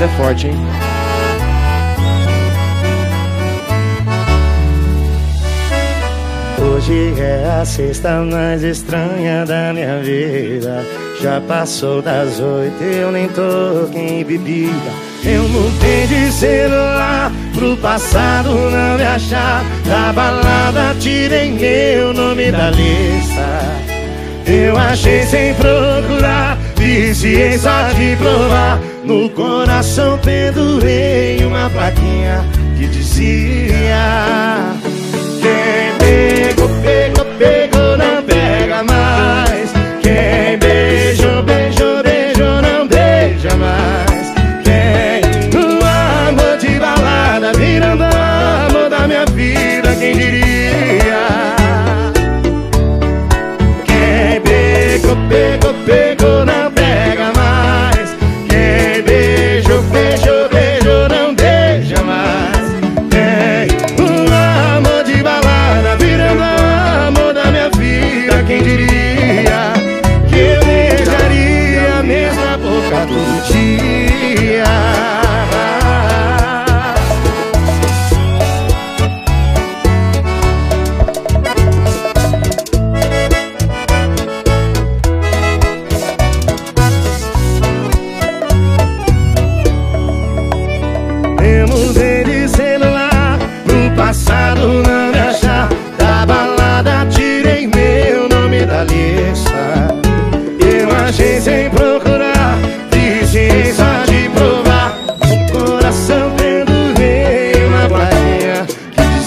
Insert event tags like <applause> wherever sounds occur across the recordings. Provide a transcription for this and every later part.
Essa é forte, hein? Hoje é a sexta mais estranha da minha vida. Já passou das oito, eu nem toquei em bebida. Eu mudei de celular pro passado não me achar. Da balada tirei meu nome da lista. Eu achei sem procurar, viciei só de provar. No coração pendurei uma plaquinha que dizia. Quem pegou, pegou, pegou, não pega mais. Quem beijou, beijou, beijou,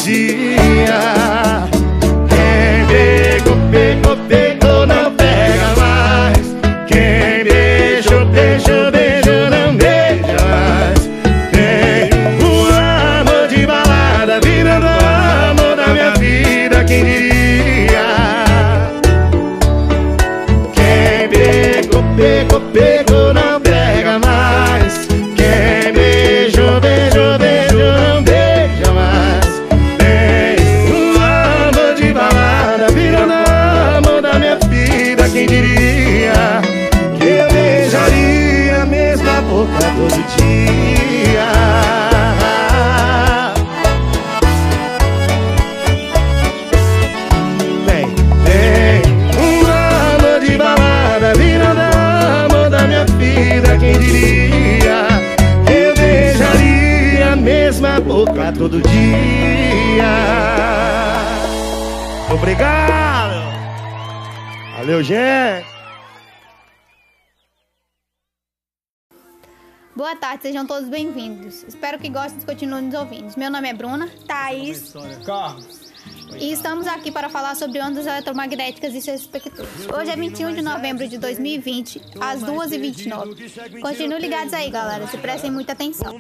Que todos bem-vindos. Espero que gostem e continuem nos ouvindo. Meu nome é Bruna, Thaís, e estamos aqui para falar sobre ondas eletromagnéticas e seus espectros. Hoje é 21 de novembro de 2020, às 2h29. Continuem ligados aí, galera, se prestem muita atenção.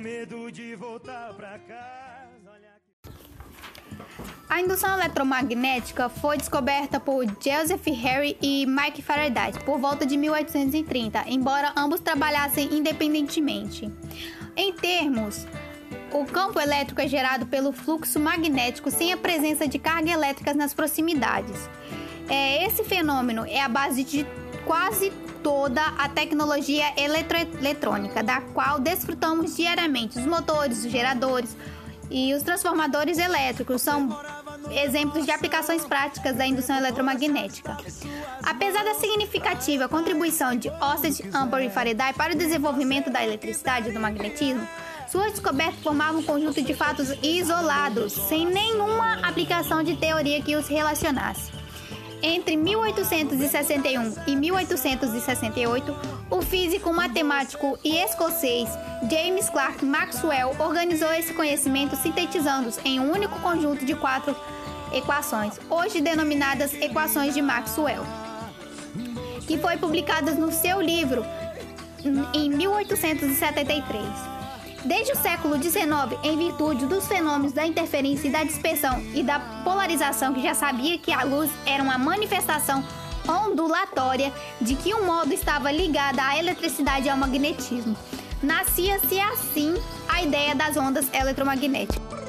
A indução eletromagnética foi descoberta por Joseph Harry e Mike Faraday por volta de 1830, embora ambos trabalhassem independentemente. Em termos, o campo elétrico é gerado pelo fluxo magnético sem a presença de carga elétrica nas proximidades. É, esse fenômeno é a base de quase toda a tecnologia eletroeletrônica, da qual desfrutamos diariamente. Os motores, os geradores e os transformadores elétricos são exemplos de aplicações práticas da indução eletromagnética. Apesar da significativa contribuição de Orsted, Ampere e Faraday para o desenvolvimento da eletricidade e do magnetismo, sua descoberta formava um conjunto de fatos isolados, sem nenhuma aplicação de teoria que os relacionasse. Entre 1861 e 1868, o físico, matemático e escocês James Clerk Maxwell organizou esse conhecimento sintetizando-os em um único conjunto de quatro equações, hoje denominadas equações de Maxwell, que foi publicada no seu livro em 1873. Desde o século XIX, em virtude dos fenômenos da interferência e da dispersão e da polarização, que já sabia que a luz era uma manifestação ondulatória de que um modo estava ligada à eletricidade e ao magnetismo. Nascia-se assim a ideia das ondas eletromagnéticas.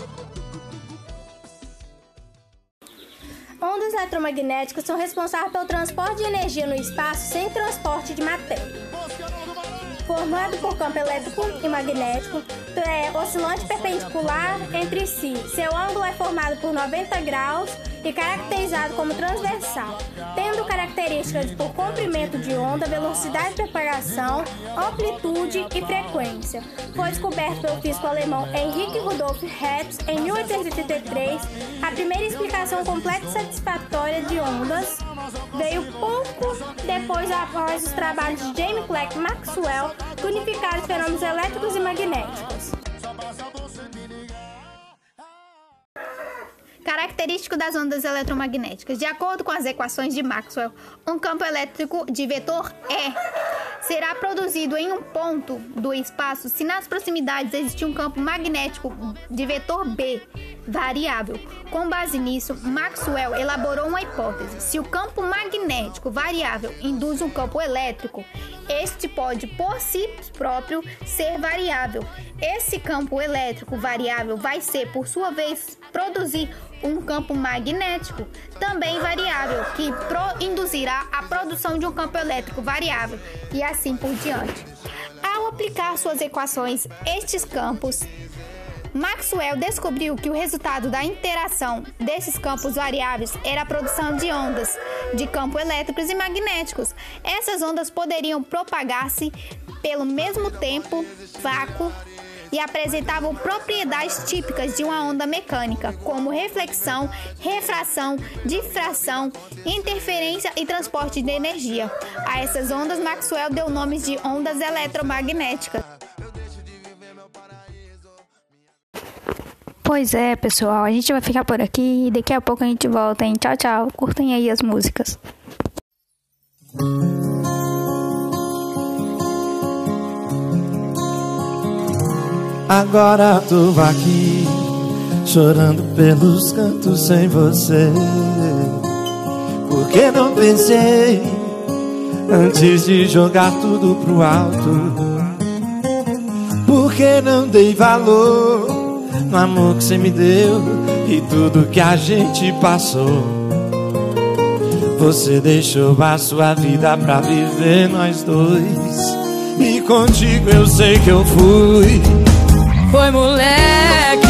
Ondas eletromagnéticas são responsáveis pelo transporte de energia no espaço sem transporte de matéria. Formado por campo elétrico e magnético, é oscilante perpendicular entre si. Seu ângulo é formado por 90 graus e caracterizado como transversal, tendo características por comprimento de onda, velocidade de propagação, amplitude e frequência. Foi descoberto pelo físico alemão Henrique Rudolf Hertz em 1883. A primeira explicação completa e satisfatória de ondas veio pouco depois após os trabalhos de James Clerk Maxwell que unificaram os fenômenos elétricos e magnéticos. Característico das ondas eletromagnéticas. De acordo com as equações de Maxwell, um campo elétrico de vetor E será produzido em um ponto do espaço se nas proximidades existir um campo magnético de vetor B variável. Com base nisso, Maxwell elaborou uma hipótese. Se o campo magnético variável induz um campo elétrico, este pode por si próprio ser variável. Esse campo elétrico variável vai ser, por sua vez, produzir um campo magnético também variável, que induzirá a produção de um campo elétrico variável e assim por diante. Ao aplicar suas equações, estes campos Maxwell descobriu que o resultado da interação desses campos variáveis era a produção de ondas de campo elétricos e magnéticos. Essas ondas poderiam propagar-se pelo mesmo tempo, vácuo e apresentavam propriedades típicas de uma onda mecânica, como reflexão, refração, difração, interferência e transporte de energia. A essas ondas, Maxwell deu nomes de ondas eletromagnéticas. Pois é, pessoal, a gente vai ficar por aqui e daqui a pouco a gente volta, hein? Tchau, tchau. Curtem aí as músicas. Agora tô aqui, chorando pelos cantos sem você. Porque não pensei antes de jogar tudo pro alto? Porque não dei valor no amor que você me deu e tudo que a gente passou? Você deixou a sua vida pra viver nós dois. E contigo eu sei que eu fui foi moleque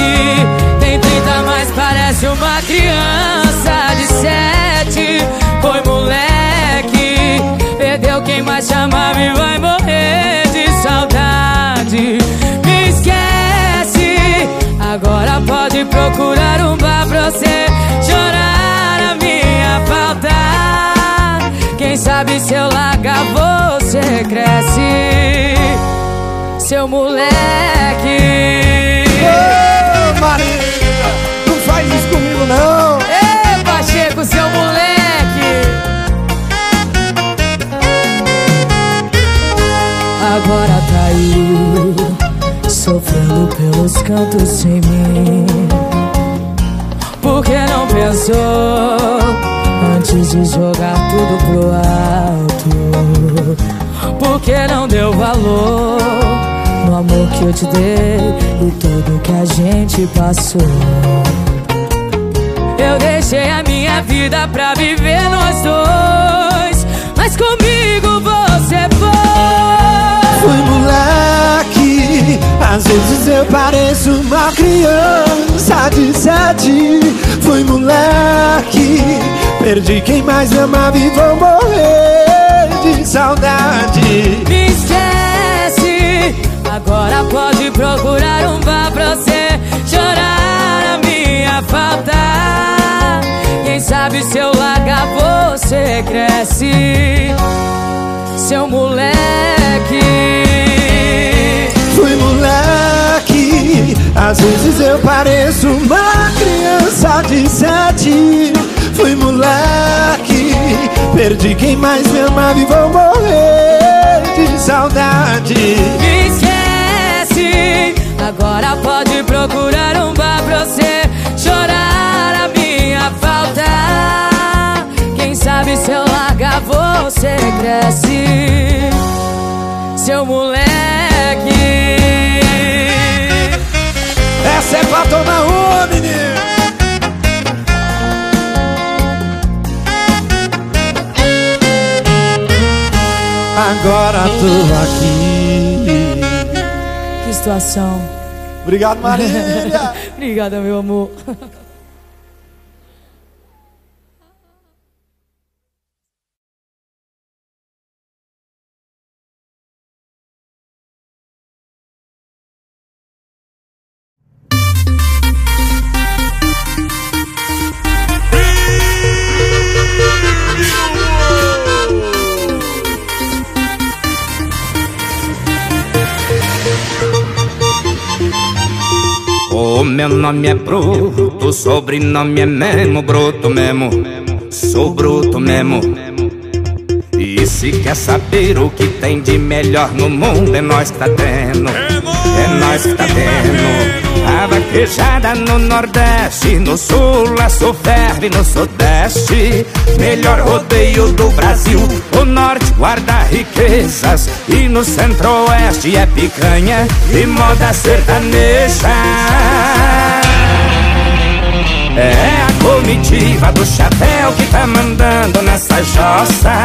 Tem 30, mas parece uma criança de sete Foi moleque Perdeu quem mais chamava e vai morrer pode procurar um bar pra você Chorar a minha falta Quem sabe se eu largar você cresce seu moleque. Ô, Maria, não faz isso comigo não. Ê, Pacheco, seu moleque. Agora tá aí, sofrendo pelos cantos sem mim. Por que não pensou antes de jogar tudo pro alto? Por que não deu valor? no amor que eu te dei e tudo que a gente passou. Eu deixei a minha vida pra viver nós dois, mas comigo você. Fui moleque, às vezes eu pareço uma criança de sete. Fui moleque, perdi quem mais amava e vou morrer de saudade. Me Agora pode procurar um bar pra você chorar a minha falta. Sabe se eu largar você cresce, seu moleque. Fui moleque, às vezes eu pareço uma criança de sete. Fui moleque, perdi quem mais me amava e vou morrer de saudade. Me você cresce, seu moleque. Essa é pra tomar uma, menino. Agora tô aqui situação. Obrigado, Marília. <laughs> Obrigada, meu amor. Meu nome é Bruto, sobrenome é mesmo Bruto mesmo. Sou bruto mesmo. E se quer saber o que tem de melhor no mundo É nós que tá tendo. É nós que tá tendo vaquejada no Nordeste, no Sul, a ferve no Sudeste. Melhor rodeio do Brasil. O Norte guarda riquezas e no Centro-Oeste é picanha e moda sertaneja. É a comitiva do chapéu que tá mandando nessa jossa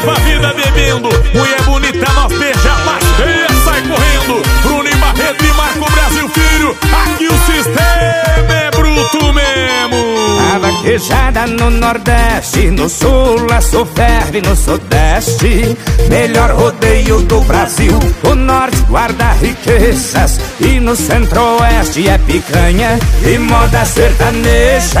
leva a vida bebendo. Mulher bonita, nós beija feia Sai correndo. Bruno Barreto e Marco Brasil Filho. Aqui o sistema é bruto mesmo. A vaquejada no Nordeste No Sul, a ferve no Sudeste. Melhor rodeio do Brasil. O Norte guarda riquezas E no Centro-Oeste é picanha E moda sertaneja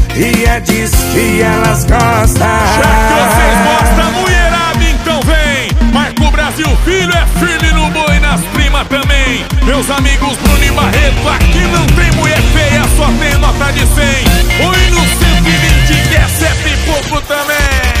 E é disso que elas gostam. Já que vocês gostam, mulherada, então vem. Marco Brasil Filho é firme no boi nas primas também. Meus amigos Bruno e Barreto, aqui não tem mulher feia, só tem nota de 100 Oi no 120 que é sete e pouco também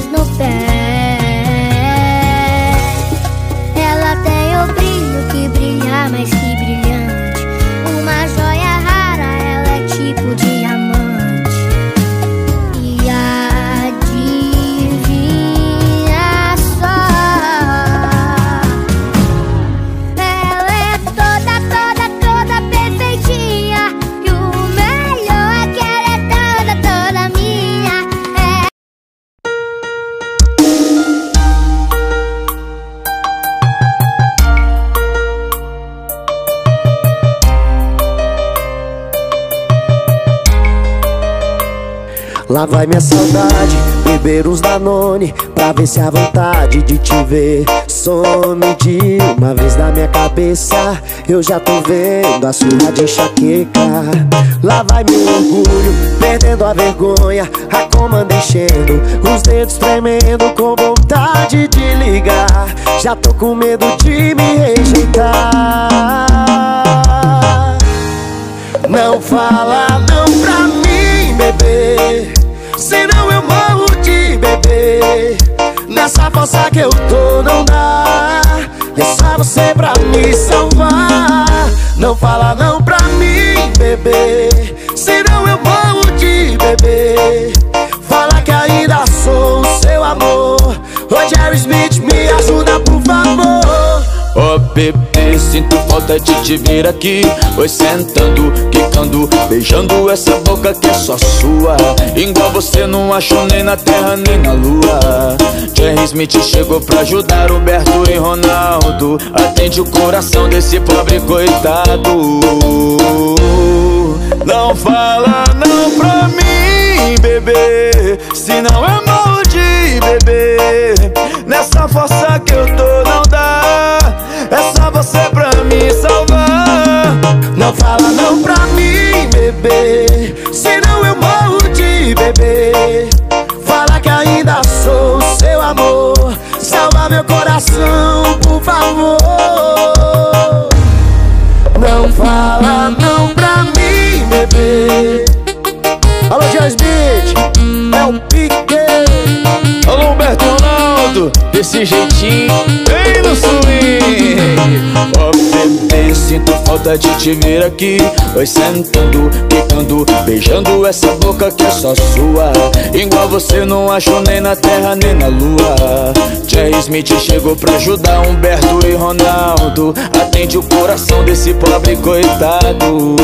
tênis no pé. Ela tem o brilho que brilha mais vai minha saudade, beber uns Danone Pra ver se a vontade de te ver some de uma vez na minha cabeça. Eu já tô vendo a surra de enxaqueca. Lá vai meu orgulho, perdendo a vergonha. A comanda enchendo, os dedos tremendo Com vontade de ligar. Já tô com medo de me rejeitar. Não fala não Nessa força que eu tô não dá. É só você pra me salvar. Não fala não pra mim, bebê. Senão eu morro de bebê. Fala que ainda sou o seu amor. Jerry Smith, me ajuda por favor Ô bebê, sinto falta de te ver aqui. Oi sentando, quicando, beijando essa boca que é só sua. Igual você não achou nem na terra nem na lua. Jerry Smith chegou pra ajudar Roberto e Ronaldo. Atende o coração desse pobre coitado. Não fala não pra mim, bebê. Senão eu morro de bebê Nessa força que eu tô desse jeitinho. Vem no swing Ó bebê, sinto falta de te ver aqui. Oi sentando, quicando, beijando essa boca que é só sua. Igual você não achou nem na terra nem na lua. Jerry Smith chegou pra ajudar Humberto e Ronaldo. Atende o coração desse pobre coitado.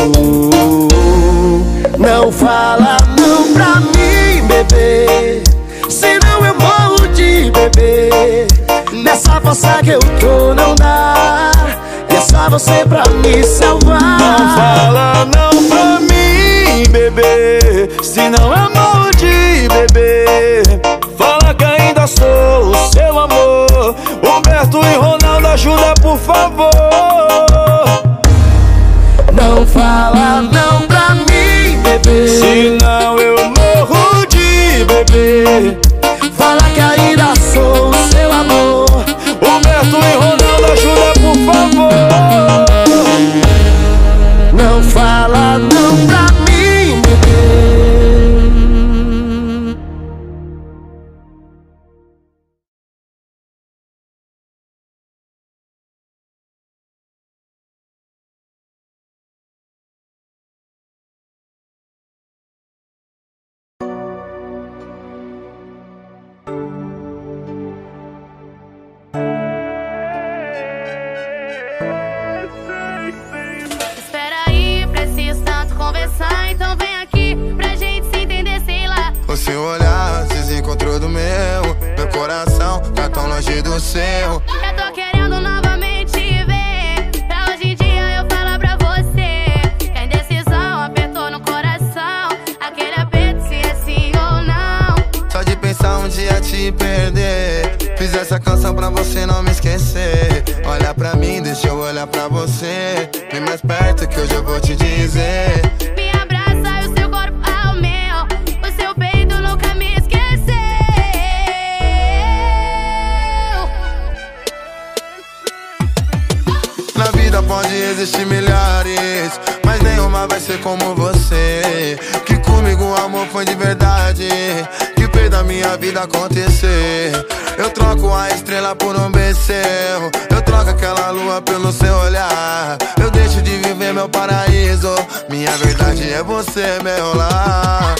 Não fala não pra mim, bebê. Senão eu morro de bebê Nessa força que eu tô não dá. E é só você pra me salvar. Não fala não pra mim, bebê. Senão eu morro de bebê. Fala que ainda sou o seu amor. Humberto e Ronaldo, ajuda por favor. Não fala não pra mim, bebê. Senão eu morro de bebê seu olhar se desencontrou do meu Meu coração tá tão longe do seu Eu tô querendo novamente te ver. Pra hoje em dia eu falar pra você. Que a indecisão apertou no coração. Aquele aperto se é sim ou não. Só de pensar um dia te perder Fiz essa canção pra você não me esquecer Olha pra mim, deixa eu olhar pra você Vem mais perto que hoje eu vou te dizer existir milhares, mas nenhuma vai ser como você. Que comigo o amor foi de verdade, que fez da minha vida acontecer. Eu troco a estrela por um becerro, eu troco aquela lua pelo seu olhar. Eu deixo de viver meu paraíso, minha verdade é você, meu lar.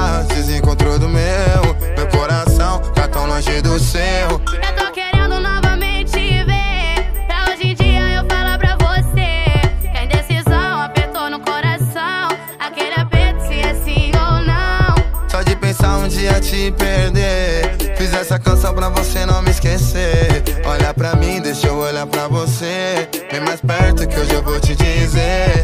Olhar se desencontrou do meu, meu coração tá tão longe do seu. Eu tô querendo novamente te ver. Pra hoje em dia eu falar pra você. Que a indecisão apertou no coração. Aquele aperto se é sim ou não. Só de pensar um dia te perder. Fiz essa canção pra você não me esquecer. Olha pra mim, deixa eu olhar pra você. Vem mais perto que hoje eu vou te dizer.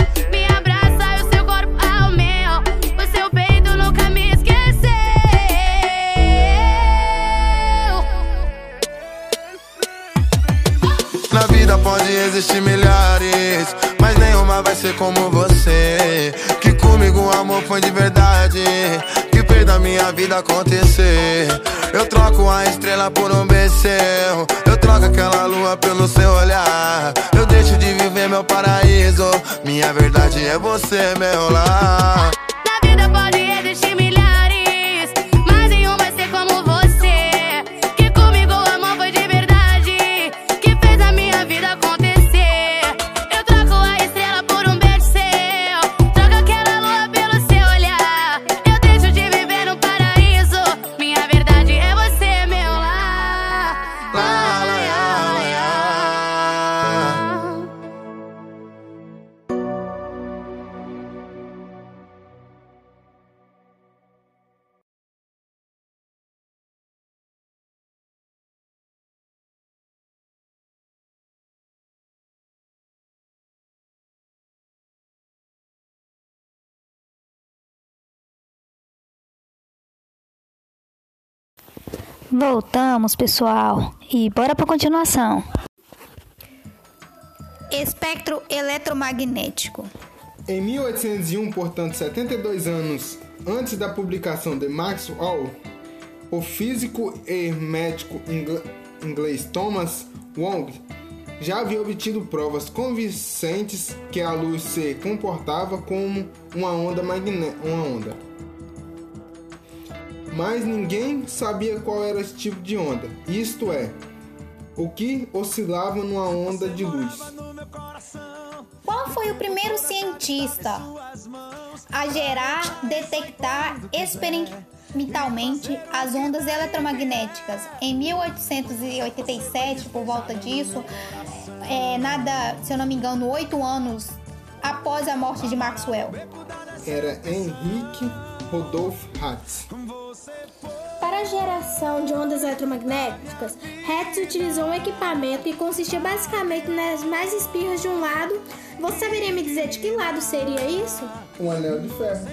Ser como você. Que comigo o amor foi de verdade, que fez da minha vida acontecer. Eu troco a estrela por um becerro, eu troco aquela lua pelo seu olhar. Eu deixo de viver meu paraíso, minha verdade é você, meu lar. Voltamos, pessoal. E bora pra continuação. Espectro eletromagnético. Em 1801, portanto 72 anos antes da publicação de Maxwell, o físico e médico ingl- inglês Thomas Wong já havia obtido provas convincentes que a luz se comportava como uma onda magnética, uma onda. Mas ninguém sabia qual era esse tipo de onda, isto é, o que oscilava numa onda de luz. Qual foi o primeiro cientista a gerar, detectar experimentalmente as ondas eletromagnéticas? Em 1887, por volta disso, é, nada, se eu não me engano, oito anos após a morte de Maxwell. Era Henrique Rodolph Hatz. Para a geração de ondas eletromagnéticas, Hertz utilizou um equipamento que consistia basicamente nas mais espirras de um lado. Você saberia me dizer de que lado seria isso? Um anel de ferro.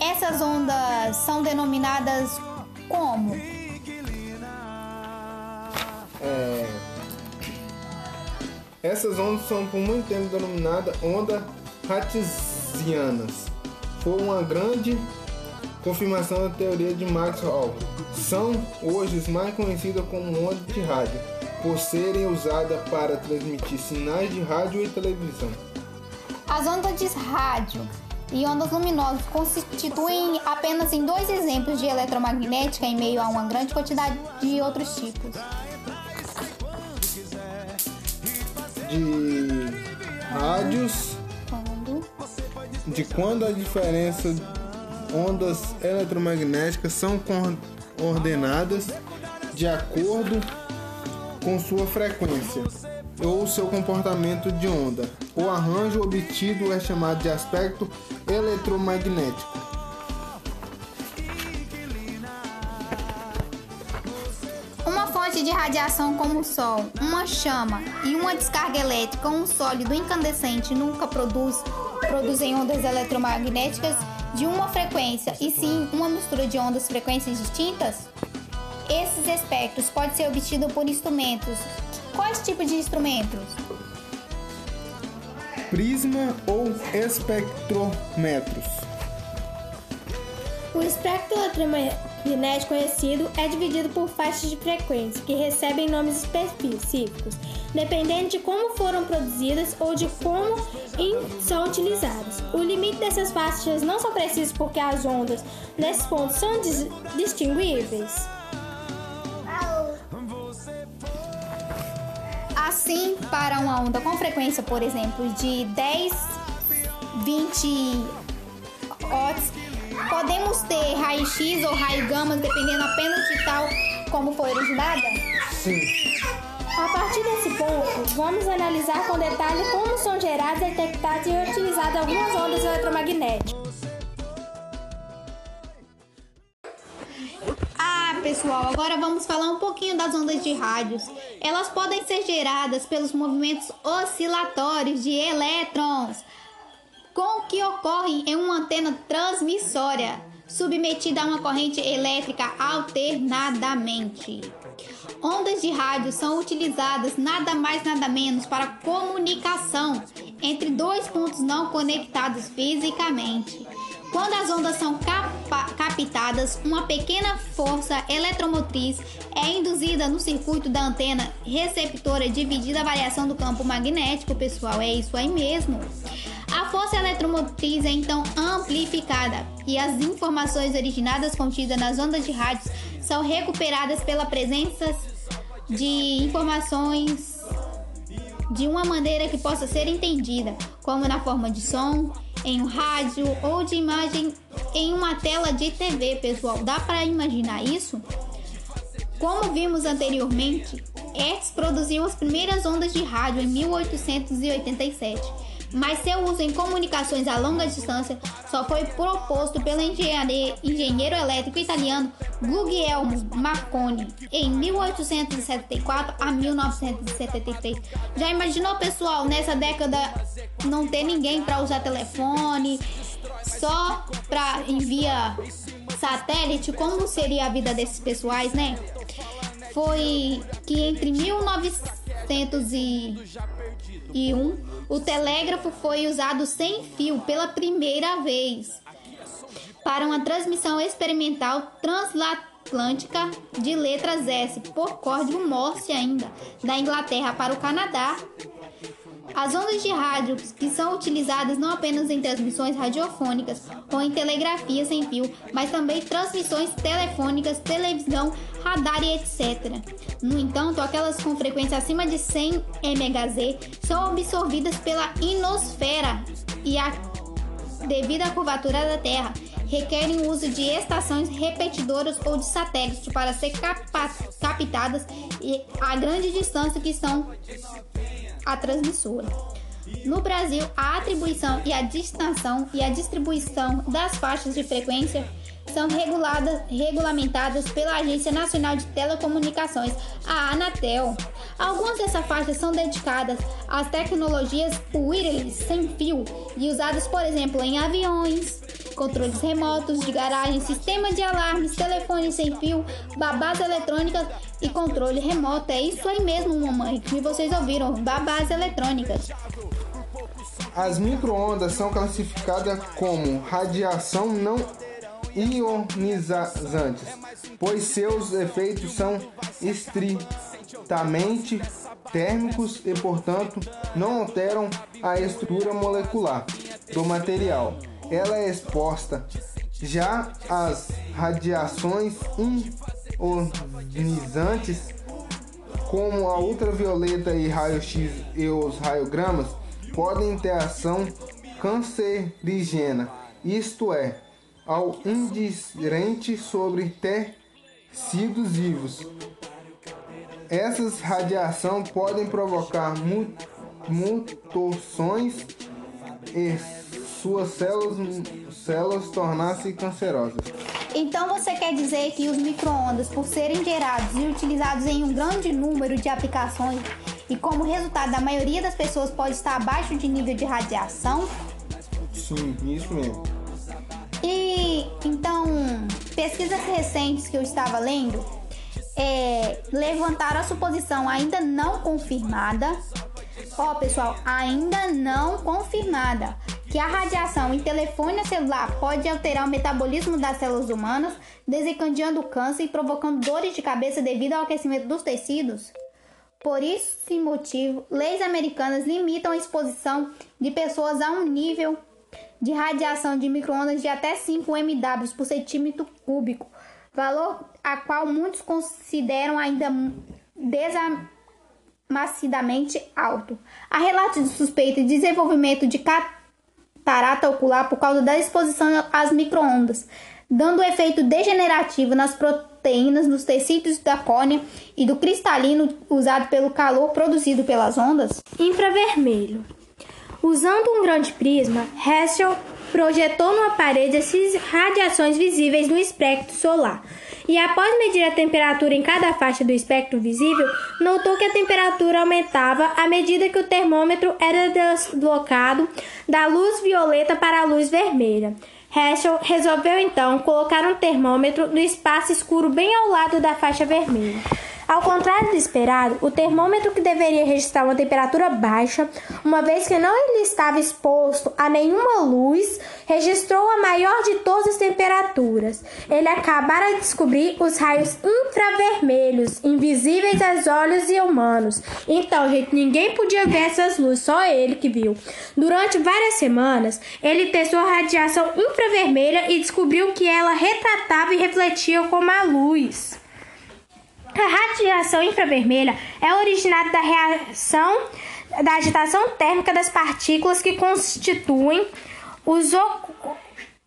Essas ondas são denominadas como? É, Essas ondas são por muito tempo denominadas ondas Hatzianas. Foi uma grande confirmação da teoria de Maxwell. São hoje as mais conhecidas como ondas de rádio, por serem usadas para transmitir sinais de rádio e televisão. As ondas de rádio e ondas luminosas constituem apenas em dois exemplos de eletromagnética em meio a uma grande quantidade de outros tipos. De rádios, de quando a diferença ondas eletromagnéticas são coordenadas de acordo com sua frequência ou seu comportamento de onda. O arranjo obtido é chamado de aspecto eletromagnético. Uma fonte de radiação como o Sol, uma chama e uma descarga elétrica, um sólido incandescente nunca produz, produzem ondas eletromagnéticas de uma frequência, e sim uma mistura de ondas frequências distintas? Esses espectros podem ser obtidos por instrumentos. Quais tipos de instrumentos? Prisma ou espectrômetros. O espectro eletromagnético conhecido é dividido por faixas de frequência, que recebem nomes específicos, dependendo de como foram produzidas ou de como são utilizadas. O limite dessas faixas não são precisos porque as ondas nesses pontos são dis- distinguíveis. Assim, para uma onda com frequência, por exemplo, de 10, 20 watts, podemos ter raio-x ou raio gama, dependendo apenas de tal como foi originada? Sim. A partir desse ponto, vamos analisar com detalhe como são geradas, detectadas e utilizadas algumas ondas eletromagnéticas. Ah, pessoal, agora vamos falar um pouquinho das ondas de rádios. Elas podem ser geradas pelos movimentos oscilatórios de elétrons, com que ocorrem em uma antena transmissória, submetida a uma corrente elétrica alternadamente. Ondas de rádio são utilizadas nada mais nada menos para comunicação entre dois pontos não conectados fisicamente. Quando as ondas são captadas, uma pequena força eletromotriz é induzida no circuito da antena receptora devido à variação do campo magnético, pessoal. É isso aí mesmo. A força eletromotriz é então amplificada e as informações originadas contidas nas ondas de rádio são recuperadas pela presença de informações de uma maneira que possa ser entendida, como na forma de som, em um rádio ou de imagem em uma tela de TV, pessoal. Dá para imaginar isso? Como vimos anteriormente, Hertz produziu as primeiras ondas de rádio em 1887, mas seu uso em comunicações a longa distância só foi proposto pelo engenheiro, elétrico italiano Guglielmo Marconi em 1874 a 1973. Já imaginou, pessoal, nessa década não ter ninguém para usar telefone, só para enviar satélite? Como seria a vida desses pessoais, né? Foi que entre 1901 o telégrafo foi usado sem fio pela primeira vez para uma transmissão experimental transatlântica de letras S por código Morse ainda, da Inglaterra para o Canadá. As ondas de rádio que são utilizadas não apenas em transmissões radiofônicas ou em telegrafia sem fio, mas também transmissões telefônicas, televisão, radar e etc. No entanto, aquelas com frequência acima de 100 MHz são absorvidas pela ionosfera e a devido à curvatura da Terra, requerem o uso de estações repetidoras ou de satélite para ser captadas a grande distância que são a transmissora. No Brasil, a atribuição e a destinação e a distribuição das faixas de frequência são reguladas, regulamentadas pela Agência Nacional de Telecomunicações, a Anatel. Algumas dessas faixas são dedicadas às tecnologias wireless sem fio e usadas, por exemplo, em aviões, controles remotos de garagem, sistema de alarmes, telefones sem fio, babás eletrônicas e controle remoto. É isso aí mesmo, mamãe, que vocês ouviram, babás eletrônicas. As microondas são classificadas como radiação não ionizantes, pois seus efeitos são estritamente térmicos e, portanto, não alteram a estrutura molecular do material. Ela é exposta já às radiações ionizantes, como a ultravioleta e raio-x e os raiogramas, podem ter ação cancerígena, isto é, ao indirente sobre tecidos vivos. Essas radiações podem provocar mu- mutações e suas células, células tornar-se cancerosas. Então você quer dizer que os micro-ondas, por serem gerados e utilizados em um grande número de aplicações e como resultado da maioria das pessoas pode estar abaixo de nível de radiação? Sim, isso mesmo. E então, pesquisas recentes que eu estava lendo é, levantaram a suposição ainda não confirmada. Ó, pessoal, ainda não confirmada que a radiação em telefone celular pode alterar o metabolismo das células humanas, desencadeando câncer e provocando dores de cabeça devido ao aquecimento dos tecidos. Por esse motivo, leis americanas limitam a exposição de pessoas a um nível de radiação de microondas de até 5 MW por centímetro cúbico, valor a qual muitos consideram ainda desamassidamente alto. Há relatos de suspeita de desenvolvimento de catarata ocular por causa da exposição às microondas, dando efeito degenerativo nas proteínas nos tecidos da córnea e do cristalino usado pelo calor produzido pelas ondas. Infravermelho. Usando um grande prisma, Herschel projetou numa parede as radiações visíveis no espectro solar. E após medir a temperatura em cada faixa do espectro visível, notou que a temperatura aumentava à medida que o termômetro era deslocado da luz violeta para a luz vermelha. Herschel resolveu então colocar um termômetro no espaço escuro bem ao lado da faixa vermelha. Ao contrário do esperado, o termômetro que deveria registrar uma temperatura baixa, uma vez que não estava exposto a nenhuma luz, registrou a maior de todas as temperaturas. Ele acabara de descobrir os raios infravermelhos, invisíveis aos olhos e humanos. Então, gente, ninguém podia ver essas luzes, só ele que viu. Durante várias semanas, ele testou a radiação infravermelha e descobriu que ela retratava e refletia como a luz. A radiação infravermelha é originada da reação da agitação térmica das partículas que constituem os,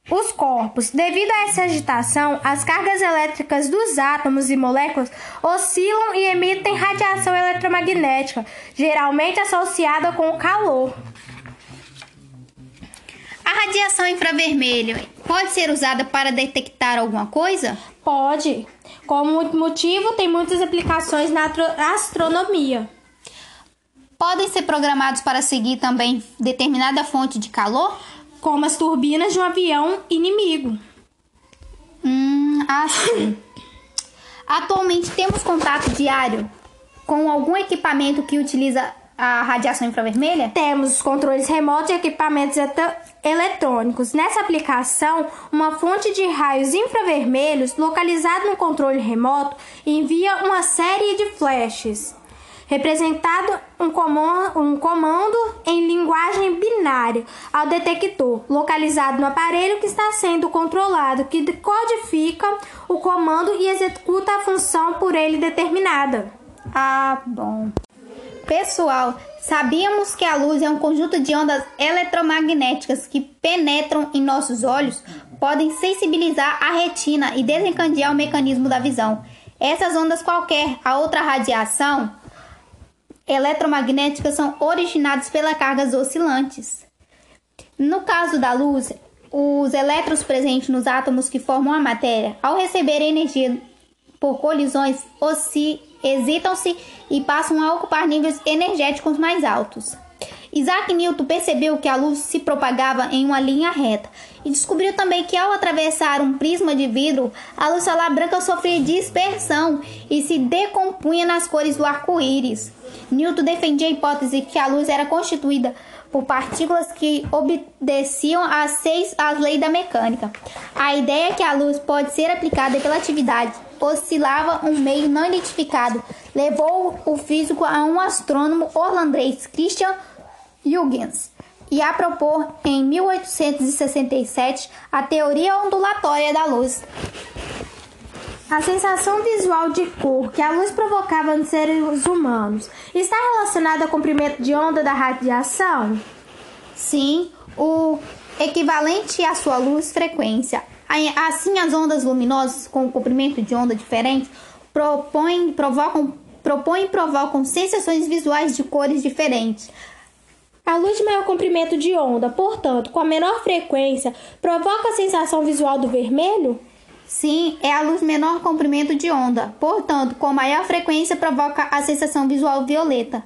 os corpos. Devido a essa agitação, as cargas elétricas dos átomos e moléculas oscilam e emitem radiação eletromagnética, geralmente associada com o calor. A radiação infravermelha pode ser usada para detectar alguma coisa? Pode. Como motivo, tem muitas aplicações na astronomia. Podem ser programados para seguir também determinada fonte de calor? Como as turbinas de um avião inimigo. Hum, assim. Atualmente temos contato diário com algum equipamento que utiliza a radiação infravermelha? Temos os controles remotos e equipamentos eletrônicos. Nessa aplicação, uma fonte de raios infravermelhos localizada no controle remoto envia uma série de flashes, representado um comando, um comando em linguagem binária ao detector, localizado no aparelho que está sendo controlado, que codifica o comando e executa a função por ele determinada. Ah, bom. Pessoal, sabíamos que a luz é um conjunto de ondas eletromagnéticas que penetram em nossos olhos, podem sensibilizar a retina e desencadear o mecanismo da visão. Essas ondas, qualquer a outra radiação eletromagnética, são originadas pelas cargas oscilantes. No caso da luz, os elétrons presentes nos átomos que formam a matéria, ao receber energia por colisões, excitam-se e passam a ocupar níveis energéticos mais altos. Isaac Newton percebeu que a luz se propagava em uma linha reta e descobriu também que ao atravessar um prisma de vidro, a luz solar branca sofria dispersão e se decompunha nas cores do arco-íris. Newton defendia a hipótese que a luz era constituída por partículas que obedeciam às seis leis da mecânica. A ideia é que a luz pode ser aplicada pela atividade oscilava um meio não identificado, levou o físico a um astrônomo holandês, Christian Huygens, e a propor em 1867 a teoria ondulatória da luz. A sensação visual de cor que a luz provocava nos seres humanos está relacionada ao comprimento de onda da radiação? Sim, o equivalente à sua luz frequência. Assim, as ondas luminosas com comprimento de onda diferente propõem, provocam, propõem e provocam sensações visuais de cores diferentes. A luz de maior comprimento de onda, portanto, com a menor frequência, provoca a sensação visual do vermelho? Sim, é a luz menor comprimento de onda, portanto, com maior frequência provoca a sensação visual violeta.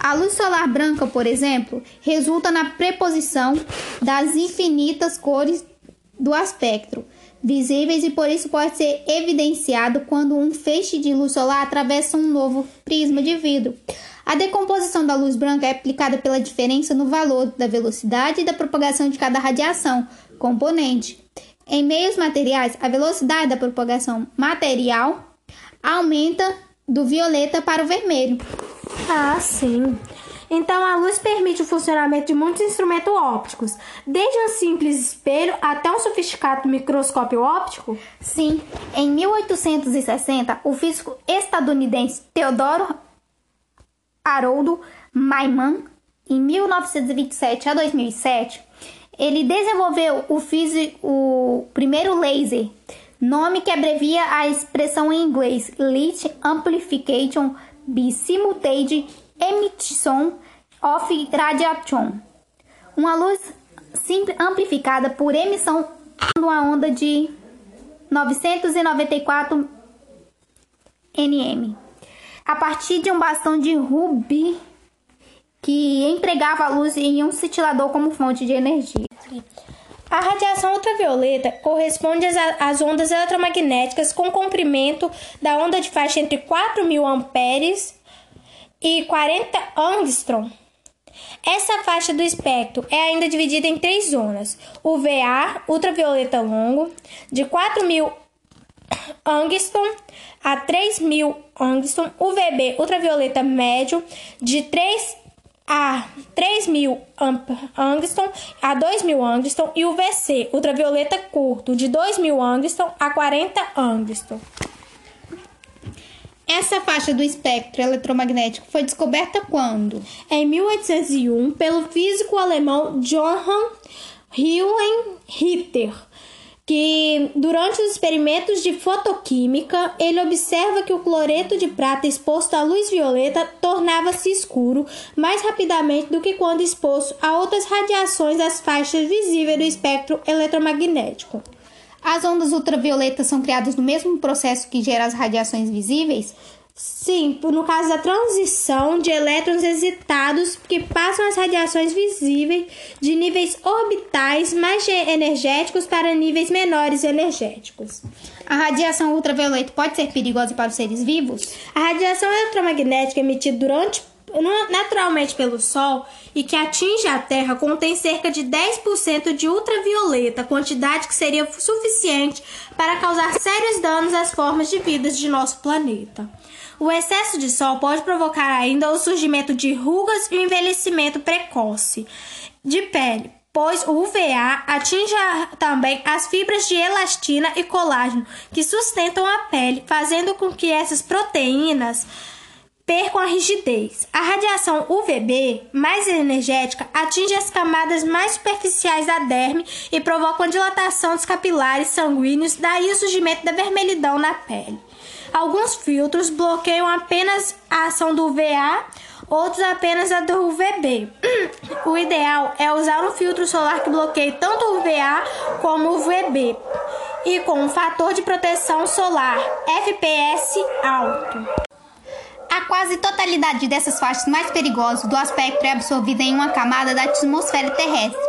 A luz solar branca, por exemplo, resulta na preposição das infinitas cores do espectro visíveis e por isso pode ser evidenciado quando um feixe de luz solar atravessa um novo prisma de vidro. A decomposição da luz branca é aplicada pela diferença no valor da velocidade e da propagação de cada radiação componente. Em meios materiais, a velocidade da propagação material aumenta do violeta para o vermelho. Ah, sim. Então a luz permite o funcionamento de muitos instrumentos ópticos, desde um simples espelho até um sofisticado microscópio óptico? Sim. Em 1860, o físico estadunidense Theodore Haroldo Maiman, em 1927 a 2007, ele desenvolveu o, físico, o primeiro laser, nome que abrevia a expressão em inglês Light Amplification by Simultaneous Emission of Radiation. Uma luz amplificada por emissão de uma onda de 994 nm. A partir de um bastão de rubi que empregava a luz em um cintilador como fonte de energia. A radiação ultravioleta corresponde às ondas eletromagnéticas com comprimento da onda de faixa entre 4.000 amperes e 40 angstrom. Essa faixa do espectro é ainda dividida em três zonas: o VA, ultravioleta longo, de 4.000 angstrom a 3.000 angstrom, o VB, ultravioleta médio, de 3 a 3.000 angstrom a 2.000 angstrom e o VC, ultravioleta curto, de 2.000 angstrom a 40 angstrom. Essa faixa do espectro eletromagnético foi descoberta quando? Em 1801, pelo físico alemão Johann Wilhelm Ritter, que durante os experimentos de fotoquímica, ele observa que o cloreto de prata exposto à luz violeta tornava-se escuro mais rapidamente do que quando exposto a outras radiações das faixas visíveis do espectro eletromagnético. As ondas ultravioletas são criadas no mesmo processo que gera as radiações visíveis? Sim, no caso da transição de elétrons excitados que passam as radiações visíveis de níveis orbitais mais energéticos para níveis menores energéticos. A radiação ultravioleta pode ser perigosa para os seres vivos? A radiação eletromagnética emitida durante naturalmente pelo Sol e que atinge a Terra contém cerca de 10% de ultravioleta, quantidade que seria suficiente para causar sérios danos às formas de vida de nosso planeta. O excesso de sol pode provocar ainda o surgimento de rugas e o envelhecimento precoce de pele, pois o UVA atinge também as fibras de elastina e colágeno que sustentam a pele, fazendo com que essas proteínas percam a rigidez. A radiação UVB, mais energética, atinge as camadas mais superficiais da derme e provoca a dilatação dos capilares sanguíneos, daí o surgimento da vermelhidão na pele. Alguns filtros bloqueiam apenas a ação do UVA, outros apenas a do UVB. <clears throat> O ideal é usar um filtro solar que bloqueie tanto o UVA como o UVB e com um fator de proteção solar FPS alto. A quase totalidade dessas faixas mais perigosas do aspecto é absorvida em uma camada da atmosfera terrestre,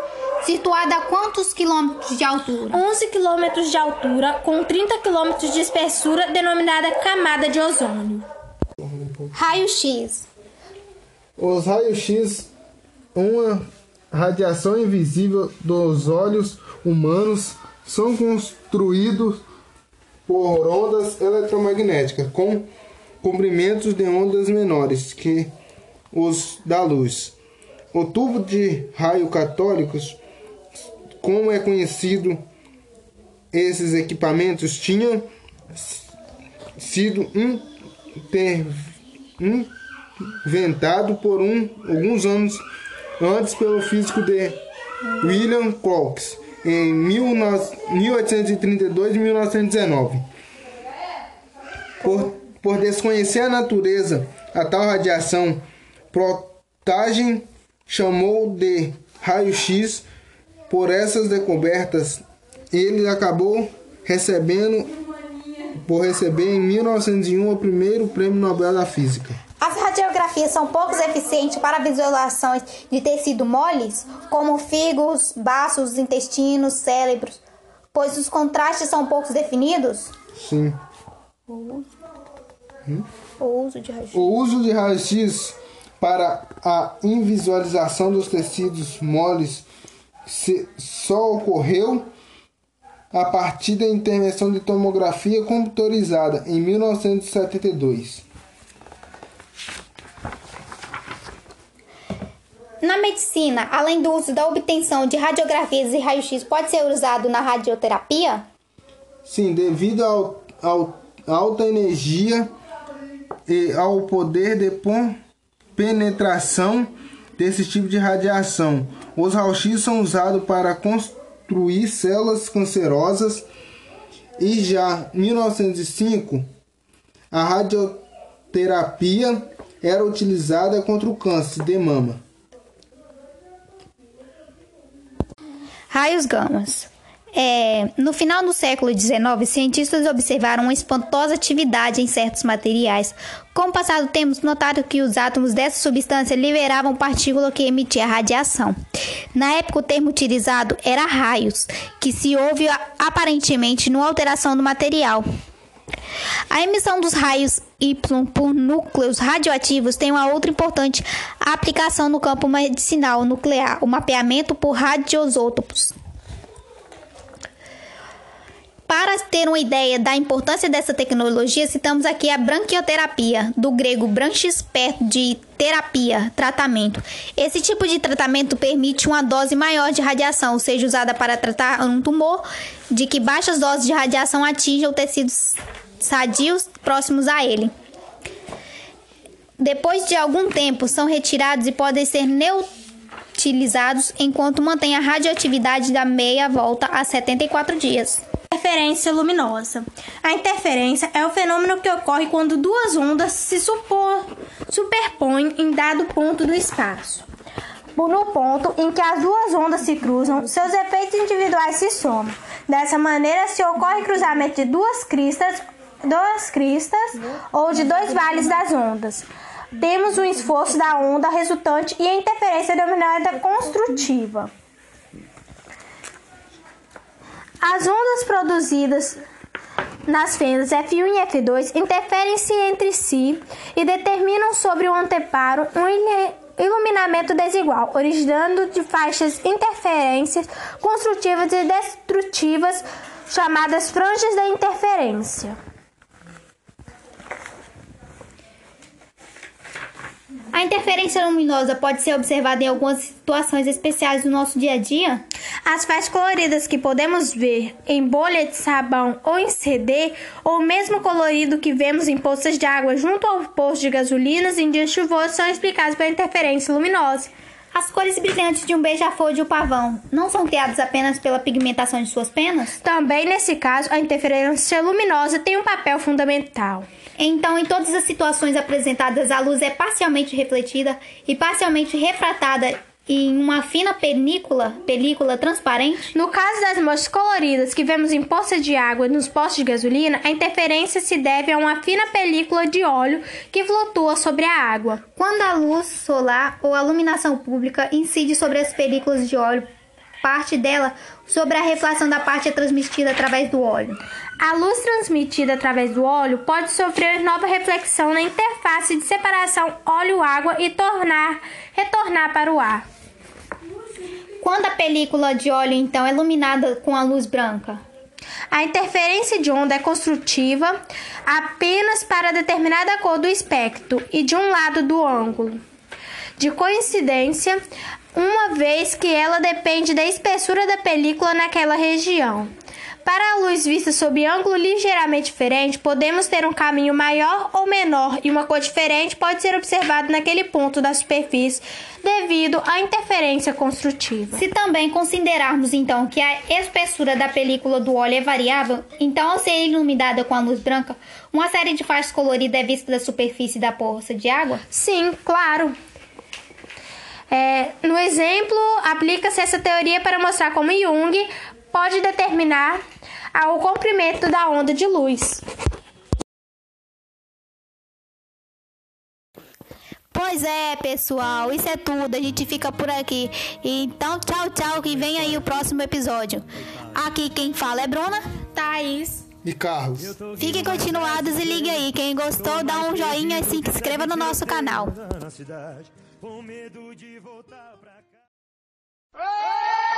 situada a quantos quilômetros de altura? 11 quilômetros de altura, com 30 quilômetros de espessura, denominada camada de ozônio. Raio-X. Os raios-X, uma radiação invisível dos olhos humanos, são construídos por ondas eletromagnéticas com comprimentos de ondas menores que os da luz. O tubo de raio católicos, como é conhecido, esses equipamentos tinham sido inventado por um, alguns anos antes pelo físico de William Crookes em 1832 e 1919. Por por desconhecer a natureza, a tal radiação, Protagem chamou de raio-x. Por essas descobertas, ele acabou recebendo por receber em 1901 o primeiro prêmio Nobel da Física. As radiografias são pouco eficientes para visualizações de tecido moles, como fígados, baços, intestinos, cérebros, pois os contrastes são poucos definidos. Sim. O uso de raio O uso de raio-x para a invisualização dos tecidos moles se- só ocorreu a partir da intervenção de tomografia computadorizada em 1972. Na medicina, além do uso da obtenção de radiografias e raio-x, pode ser usado na radioterapia? Sim, devido ao alta energia e ao poder de penetração desse tipo de radiação, os raios-x são usados para construir células cancerosas e já em 1905 a radioterapia era utilizada contra o câncer de mama. Raios gamas. É, no final do século XIX, cientistas observaram uma espantosa atividade em certos materiais. Com o passar do tempo, notaram que os átomos dessa substância liberavam partícula que emitia radiação. Na época, o termo utilizado era raios, que se ouve aparentemente numa alteração do material. A emissão dos raios Y por núcleos radioativos tem uma outra importante aplicação no campo medicinal nuclear, o mapeamento por radioisótopos. Para ter uma ideia da importância dessa tecnologia, citamos aqui a branquioterapia, do grego branchis, perto de terapia, tratamento. Esse tipo de tratamento permite uma dose maior de radiação, seja usada para tratar um tumor, de que baixas doses de radiação atinjam tecidos sadios próximos a ele. Depois de algum tempo, são retirados e podem ser neutilizados enquanto mantém a radioatividade da meia volta a 74 dias. Interferência luminosa. A interferência é o fenômeno que ocorre quando duas ondas se supor- superpõem em dado ponto do espaço. No ponto em que as duas ondas se cruzam, seus efeitos individuais se somam. Dessa maneira, se ocorre cruzamento de duas cristas, duas cristas ou de dois vales das ondas. Temos o esforço da onda resultante e a interferência denominada construtiva. As ondas produzidas nas fendas F1 e F2 interferem-se entre si e determinam sobre o anteparo um iluminamento desigual, originando de faixas interferências construtivas e destrutivas chamadas franjas da interferência. A interferência luminosa pode ser observada em algumas situações especiais do nosso dia a dia? As faixas coloridas que podemos ver em bolha de sabão ou em CD, ou mesmo colorido que vemos em poças de água junto ao posto de gasolinas em dias chuvosos, são explicadas pela interferência luminosa. As cores brilhantes de um beija-flor de um pavão não são criadas apenas pela pigmentação de suas penas? Também nesse caso, a interferência luminosa tem um papel fundamental. Então, em todas as situações apresentadas, a luz é parcialmente refletida e parcialmente refratada em uma fina película, película transparente. No caso das manchas coloridas que vemos em poças de água e nos postos de gasolina, a interferência se deve a uma fina película de óleo que flutua sobre a água. Quando a luz solar ou a iluminação pública incide sobre as películas de óleo, parte dela sobre a reflexão da parte é transmitida através do óleo. A luz transmitida através do óleo pode sofrer nova reflexão na interface de separação óleo-água e tornar retornar para o ar. Quando a película de óleo então é iluminada com a luz branca, A interferência de onda é construtiva apenas para determinada cor do espectro e de um lado do ângulo de coincidência, uma vez que ela depende da espessura da película naquela região. Para a luz vista sob ângulo ligeiramente diferente, podemos ter um caminho maior ou menor e uma cor diferente pode ser observado naquele ponto da superfície devido à interferência construtiva. Se também considerarmos então que a espessura da película do óleo é variável, então ao ser iluminada com a luz branca, uma série de faixas coloridas é vista da superfície da poça de água? Sim, claro. É, no exemplo, aplica-se essa teoria para mostrar como Jung pode determinar o comprimento da onda de luz. Pois é, pessoal, isso é tudo. A gente fica por aqui. Então, tchau, tchau, que vem aí o próximo episódio. Aqui quem fala é Bruna, Thaís e Carlos. Fiquem continuados e ligue aí. Quem gostou, dá um joinha e se inscreva no nosso canal. Com medo de voltar pra cá.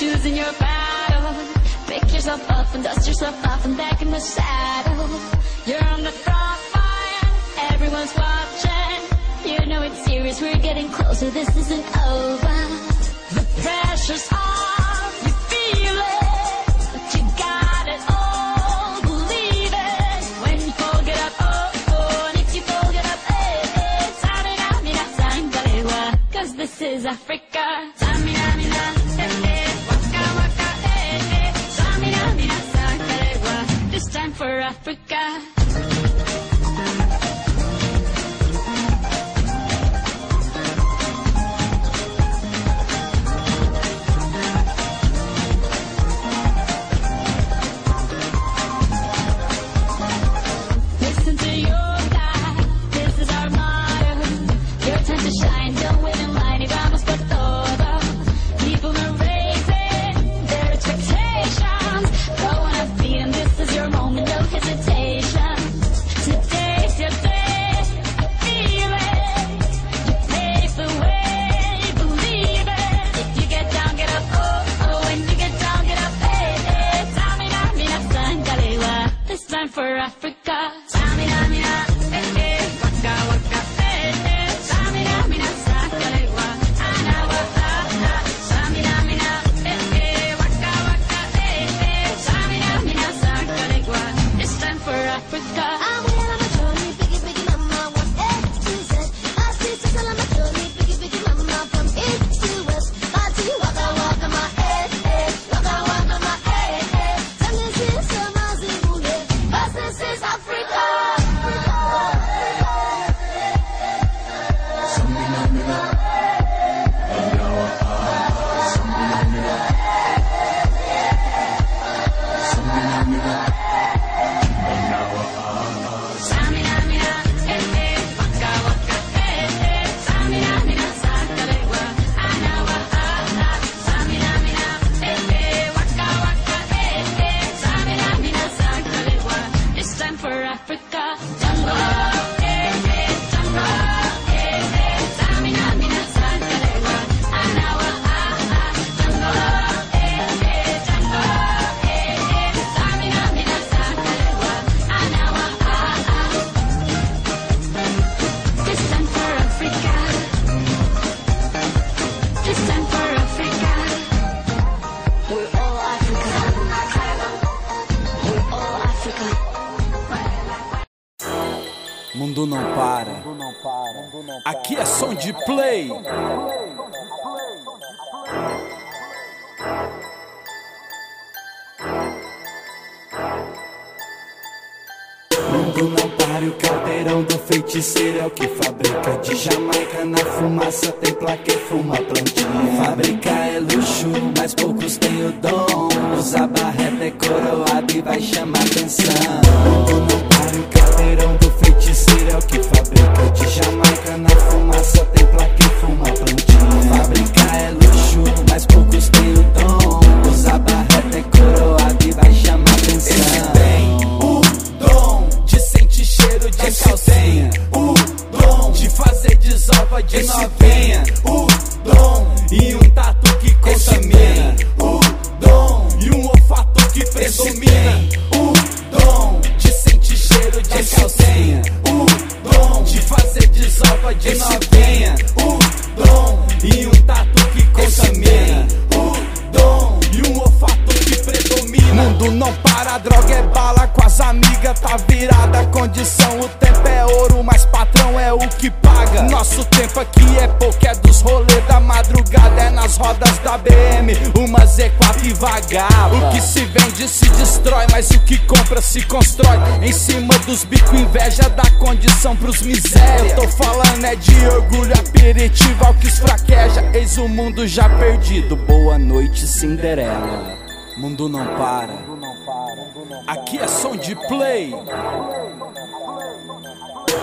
choosing your battle. Pick yourself up and dust yourself off and back in the saddle. You're on the front line, everyone's watching. You know it's serious, we're getting closer, this isn't over. The pressure's on, you feel it, but you got it all, believe it. When you up, oh, oh, and if you up, this is Africa. for Africa. Destrói, mas o que compra se constrói. Em cima dos bico, inveja dá condição pros miséria. Eu tô falando é de orgulho, aperitivo ao que esfraqueja. Eis o mundo já perdido. Boa noite, Cinderela. Mundo não para. Aqui é som de play.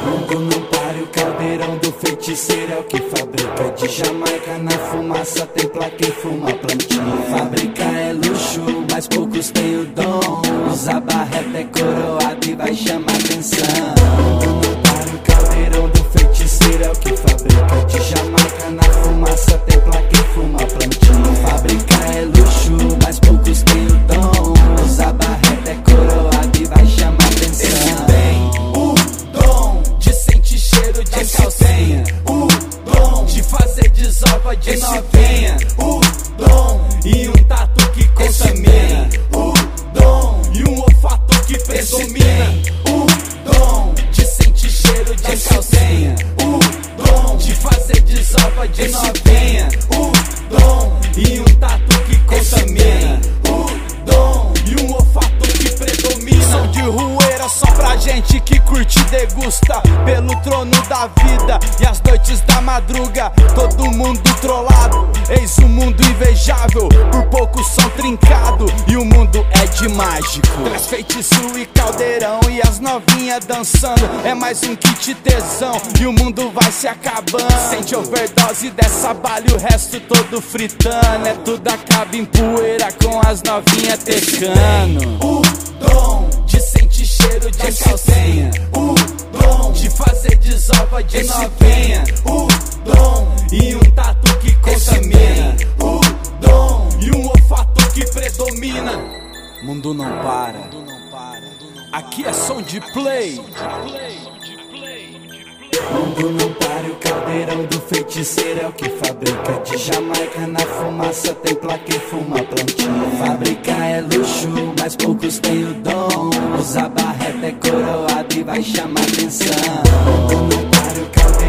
Mundo não para, o caldeirão do feiticeiro é o que fabrica. De Jamaica na fumaça tem e fuma. Plantinha Fábrica é luxo, mas poucos têm o dom. Usa barreta é coroado e vai chamar atenção. Mundo não para, o caldeirão do feiticeiro é o que fabrica. De Jamaica na fumaça tem e fuma. Plantinha Fábrica é luxo, mágico. Traz feitiço e caldeirão e as novinhas dançando. É mais um kit tesão e o mundo vai se acabando. Sente overdose dessa bala e o resto todo fritando. É tudo acaba em poeira com as novinhas tecando. O dom de sentir cheiro de calcinha. O dom de fazer desova de novinha. O dom e um tatu que contamina. O dom e um olfato que predomina. Mundo não para. Aqui é som de play. Mundo não para, o caldeirão do feiticeiro é o que fabrica De Jamaica na fumaça tem placa e fuma plantinha Fábrica é luxo, mas poucos têm o dom Usa barreta é coroado e vai chamar atenção Mundo não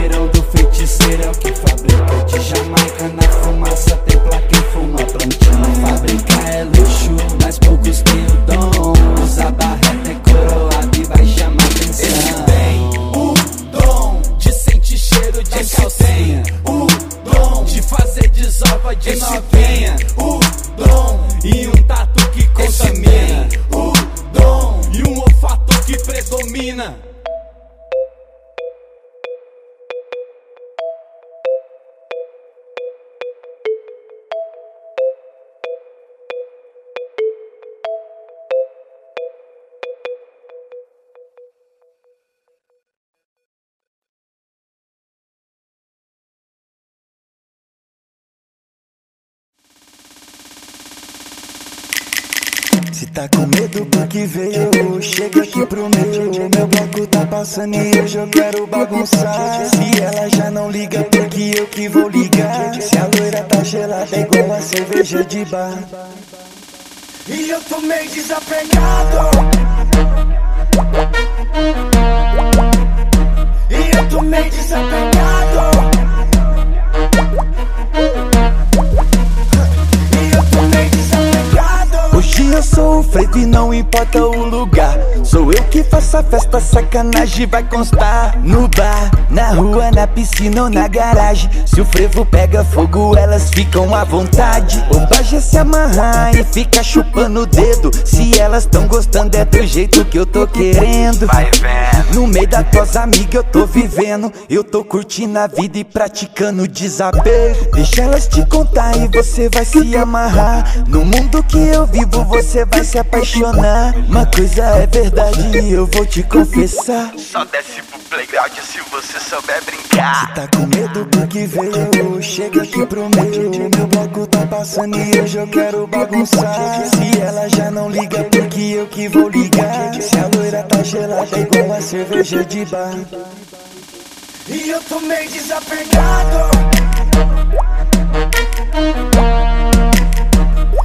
para, o caldeirão do feiticeiro é o que fabrica De Jamaica na fumaça tem placa e fuma plantinha Fábrica é luxo, mas poucos têm o dom Usa barreta é coroado e vai chamar atenção O dom de sentir cheiro de calcinha. O dom de fazer desova de novinha. O dom e um tatu que contamina. O dom e um olfato que predomina. Tá com medo porque veio, chega aqui pro meu Meu bloco tá passando e hoje eu quero bagunçar. Se ela já não liga, porque eu que vou ligar? Se a loira tá gelada, é igual a cerveja de bar. E eu tô meio desapegado. E eu tô meio desapegado eu sou o frevo e não importa o lugar. Sou eu que faço a festa, sacanagem vai constar No bar, na rua, na piscina ou na garagem Se o frevo pega fogo, elas ficam à vontade. Bobagem é se amarrar e fica chupando o dedo. Se elas tão gostando é do jeito que eu tô querendo. Vai vendo. No meio das tuas amigas eu tô vivendo. Eu tô curtindo a vida e praticando desapego. Deixa elas te contar e você vai se amarrar. No mundo que eu vivo você vai se apaixonar. Uma coisa é verdade e eu vou te confessar. Só desce playground se você souber brincar. Tá com medo porque veio, chega aqui pro meu. Meu bloco tá passando e hoje eu quero bagunçar. Se ela já não liga, porque eu que vou ligar? Se a loira tá gelada, é igual a cerveja de bar. E eu tô meio desapegado.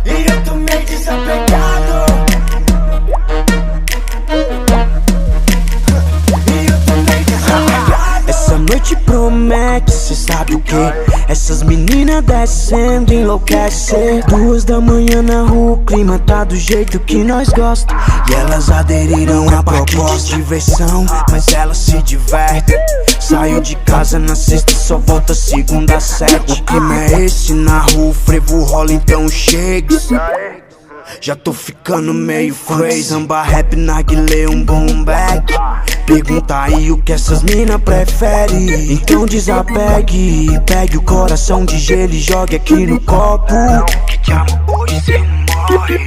E eu tô meio desapegado promete, cê sabe o que? Essas meninas descendo enlouquecem. Duas da manhã na rua, o clima tá do jeito que nós gosta E elas aderiram à proposta de diversão Mas elas se divertem Saio de casa na sexta e só volta segunda sete O clima é esse, na rua o frevo rola então chega já tô ficando meio crazy. Samba, rap, narguilé, um boom bag Pergunta aí o que essas mina prefere. Então desapegue Pegue o coração de gelo e jogue aqui no copo. Que te amo hoje cê não morre.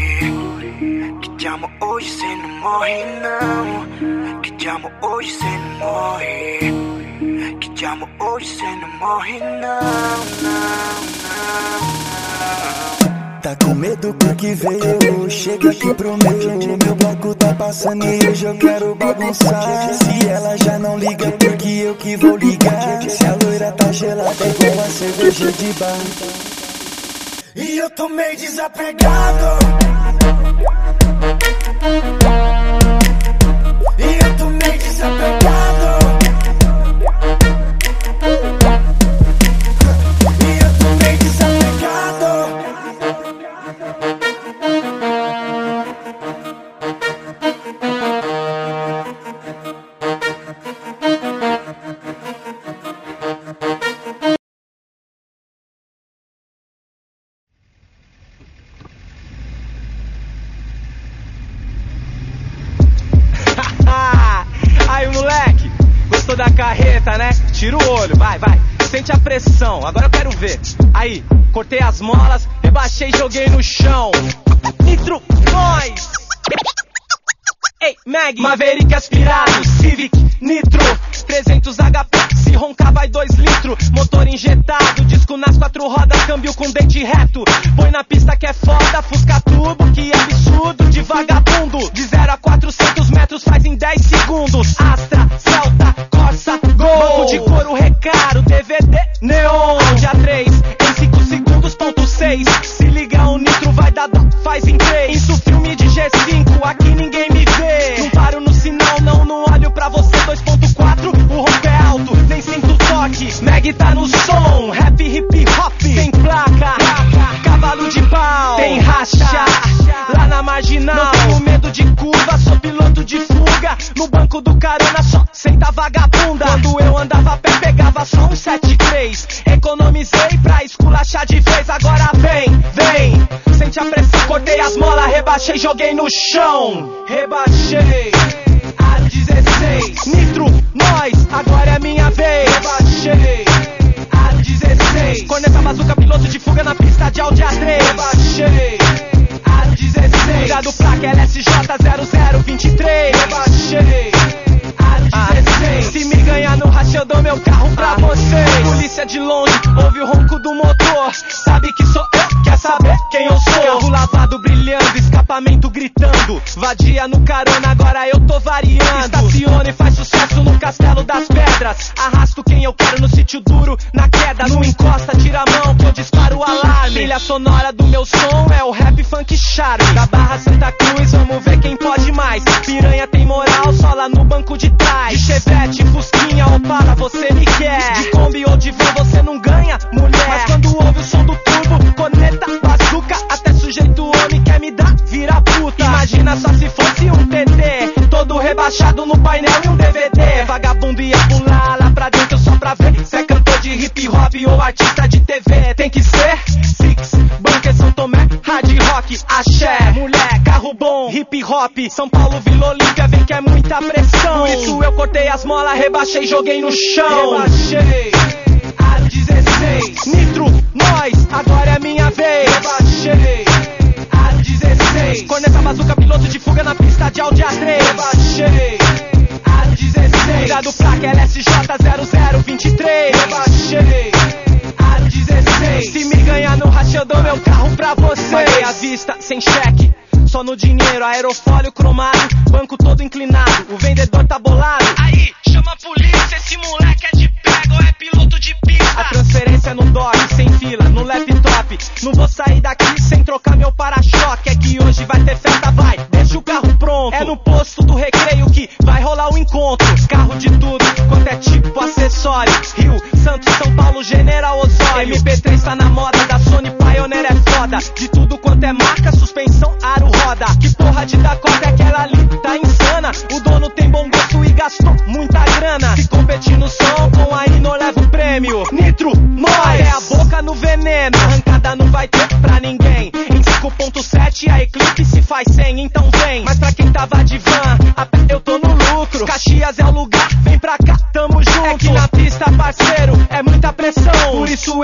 Que te amo hoje cê não morre não. Que te amo hoje cê não morre. Que te amo hoje cê não morre não, não, não, não. Tá com medo porque veio. Chega aqui pro meu Meu bloco tá passando e hoje eu quero bagunçar. Se ela já não liga porque eu que vou ligar? Se a loira tá gelada é igual a cerveja de bar. E eu tô meio desapegado pressão, agora eu quero ver. Aí, cortei as molas, rebaixei e joguei no chão. Nitro, nós! Ei, Mag, Maverick aspirado, Civic, Nitro, 300 HP, se roncar vai 2 litros, motor injetado, disco nas quatro rodas, câmbio com dente reto, põe na pista que é foda, fusca turbo, que absurdo, de vagabundo, de 0 a 400 metros faz em 10 segundos, Astra, Celta, Corsa, Gol, banco de couro recaro, DVD, Neon, Audi A3, em 5 segundos, ponto 6, se liga o nitro vai dar faz em 3, isso filme de G5, aqui ninguém me vê, não paro no sinal, não, não olho pra você, 2.4, o ronco é alto, nem sinto toque, Mag tá no som, rap hip hop, tem placa, cavalo de pau, tem racha, lá na marginal, não tenho medo de curva, sou piloto de fuga, no banco do carona só senta vagabunda, São Paulo, Vila Olímpia, vem que é muita pressão, por isso eu cortei as molas, rebaixei, joguei no chão, rebaixei, a 16, nitro, nós, agora é minha vez, rebaixei, a 16, corneta bazuca, piloto de fuga na pista de Audi A3, rebaixei, a 16, cuidado placa LSJ 0023, rebaixei, a 16, se me ganhar no racha eu dou meu carro pra você, Paguei à vista, sem cheque, no dinheiro, aerofólio cromado, banco todo inclinado, o vendedor tá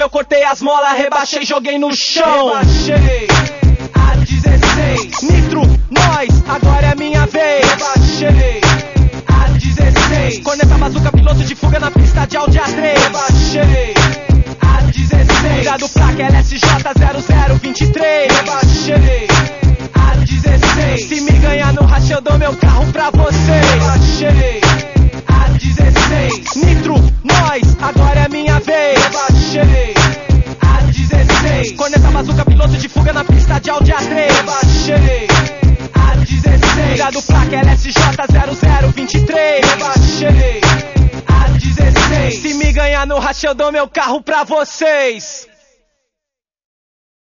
eu cortei as molas, rebaixei, joguei no chão. Rebaixei. eu dou meu carro pra vocês.